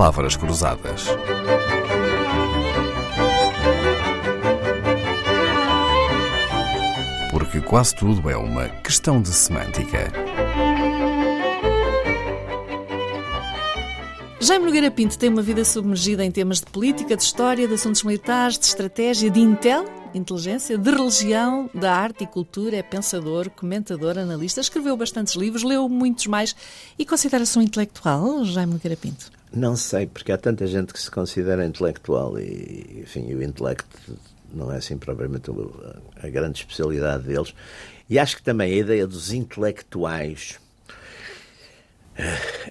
Palavras Cruzadas. Porque quase tudo é uma questão de semântica. Jaime Nogueira Pinto tem uma vida submergida em temas de política, de história, de assuntos militares, de estratégia, de intel, inteligência, de religião, da arte e cultura, é pensador, comentador, analista, escreveu bastantes livros, leu muitos mais e considera-se um intelectual, Jaime Nogueira Pinto? Não sei, porque há tanta gente que se considera intelectual e, enfim, o intelecto não é assim propriamente a grande especialidade deles. E acho que também a ideia dos intelectuais.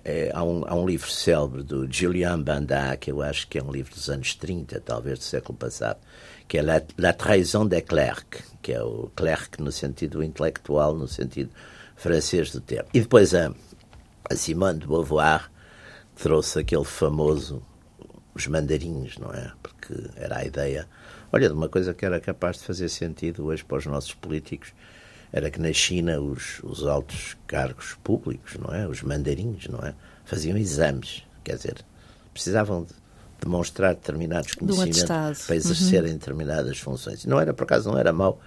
É, há, um, há um livro célebre do Julian Banda, que eu acho que é um livro dos anos 30, talvez do século passado, que é La, La Trahison des Clercs, que é o clerc no sentido intelectual, no sentido francês do termo. E depois a, a Simone de Beauvoir trouxe aquele famoso os mandarinhos, não é? Porque era a ideia, olha, de uma coisa que era capaz de fazer sentido hoje para os nossos políticos, era que na China os, os altos cargos públicos, não é? Os mandarinhos, não é? Faziam exames, quer dizer, precisavam de demonstrar determinados conhecimentos para exercerem uhum. determinadas funções. Não era, por acaso, não era mau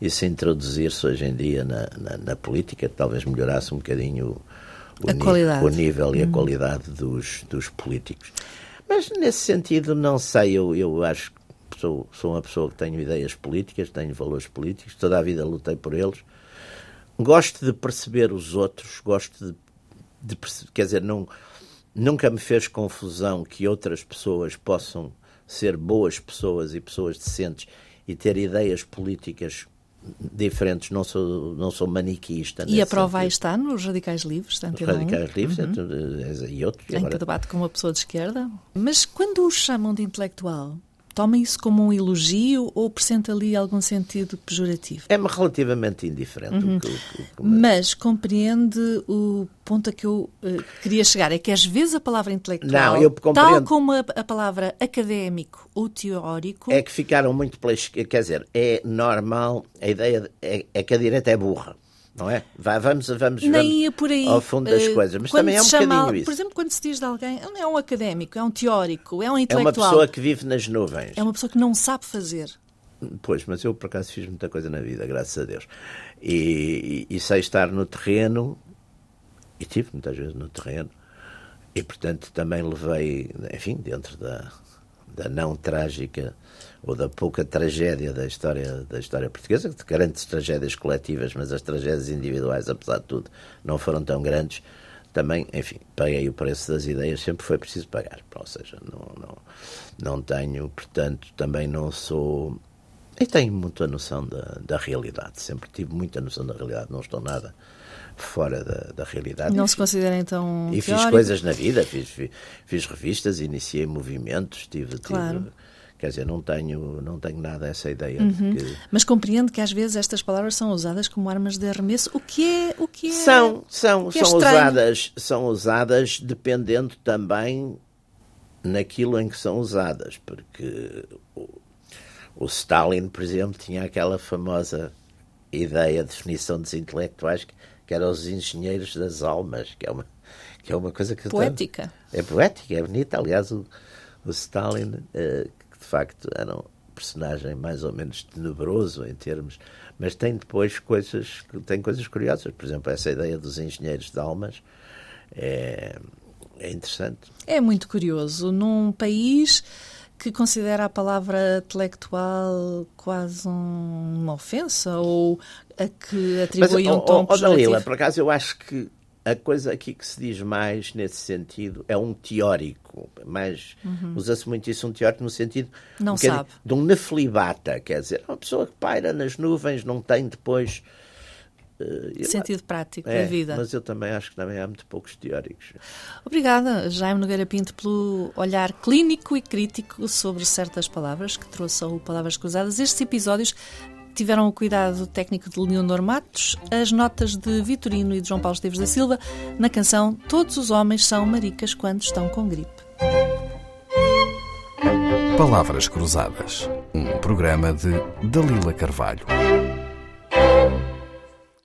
isso introduzir-se hoje em dia na, na, na, política, talvez melhorasse um bocadinho o, o, o nível e a uhum. qualidade dos, dos políticos. Mas nesse sentido, não sei, eu, eu acho que sou, sou uma pessoa que tenho ideias políticas, tenho valores políticos, toda a vida lutei por eles. Gosto de perceber os outros, gosto de, de perceber, quer dizer, não Nunca me fez confusão que outras pessoas possam ser boas pessoas e pessoas decentes e ter ideias políticas diferentes, não sou, não sou maniquista. E a prova aí está nos Radicais Livres, Nos Radicais Livres uhum. e outros. Em agora... que debate com uma pessoa de esquerda. Mas quando o chamam de intelectual, Toma isso como um elogio ou presente ali algum sentido pejorativo? É-me relativamente indiferente. Uhum. O que, o que, Mas compreende o ponto a que eu uh, queria chegar. É que às vezes a palavra intelectual, Não, tal como a, a, palavra académico ou teórico... É que ficaram muito... Quer dizer, é normal, a ideia de, é, é que a direita é burra não é? Vai, vamos, vamos, Nem vamos por aí. ao fundo das uh, coisas, mas também é um chama, bocadinho isso. Por exemplo, quando se diz de alguém, é um académico, é um teórico, é um intelectual. É uma pessoa que vive nas nuvens. É uma pessoa que não sabe fazer. Pois, mas eu por acaso fiz muita coisa na vida, graças a Deus. E, e, e sei estar no terreno, e tive muitas vezes no terreno, e portanto também levei, enfim, dentro da, da não trágica ou da pouca tragédia da história da história portuguesa, de grandes tragédias coletivas, mas as tragédias individuais, apesar de tudo, não foram tão grandes. Também, enfim, paguei o preço das ideias, sempre foi preciso pagar. Ou seja, não, não, não tenho, portanto, também não sou. E tenho muita noção da, da realidade, sempre tive muita noção da realidade, não estou nada fora da, da realidade. Não se considera então. E teórico? fiz coisas na vida, fiz, fiz, fiz revistas, iniciei movimentos, tive. Claro. tive Quer dizer, não tenho, não tenho nada essa ideia uhum. que... Mas compreendo que às vezes estas palavras são usadas como armas de arremesso, o que é... O que é são, são, que é são, usadas, são usadas dependendo também naquilo em que são usadas, porque o, o Stalin, por exemplo, tinha aquela famosa ideia, definição dos intelectuais, que, que eram os engenheiros das almas, que é uma, que é uma coisa que... Poética. é poética, é bonita. Aliás, o, o Stalin, uh, de facto era um personagem mais ou menos tenebroso em termos, mas tem depois coisas, tem coisas curiosas. Por exemplo, essa ideia dos engenheiros de almas é, é interessante. É muito curioso. Num país que considera a palavra intelectual quase um, uma ofensa ou a que atribui mas, um tom oh, oh, Dalila, por acaso eu acho que a coisa aqui que se diz mais nesse sentido é um teórico, mas uhum. usa-se muito isso um teórico no sentido não um sabe. de um neflibata, quer dizer, uma pessoa que paira nas nuvens, não tem depois sentido prático é, da vida. Mas eu também acho que também há muito poucos teóricos. Obrigada, Jaime Nogueira Pinto, pelo olhar clínico e crítico sobre certas palavras que trouxe ao Palavras Cruzadas. Estes episódios tiveram o cuidado técnico de Leonor Matos, as notas de Vitorino e de João Paulo Esteves da Silva na canção Todos os homens são maricas quando estão com gripe. Palavras Cruzadas, um programa de Dalila Carvalho.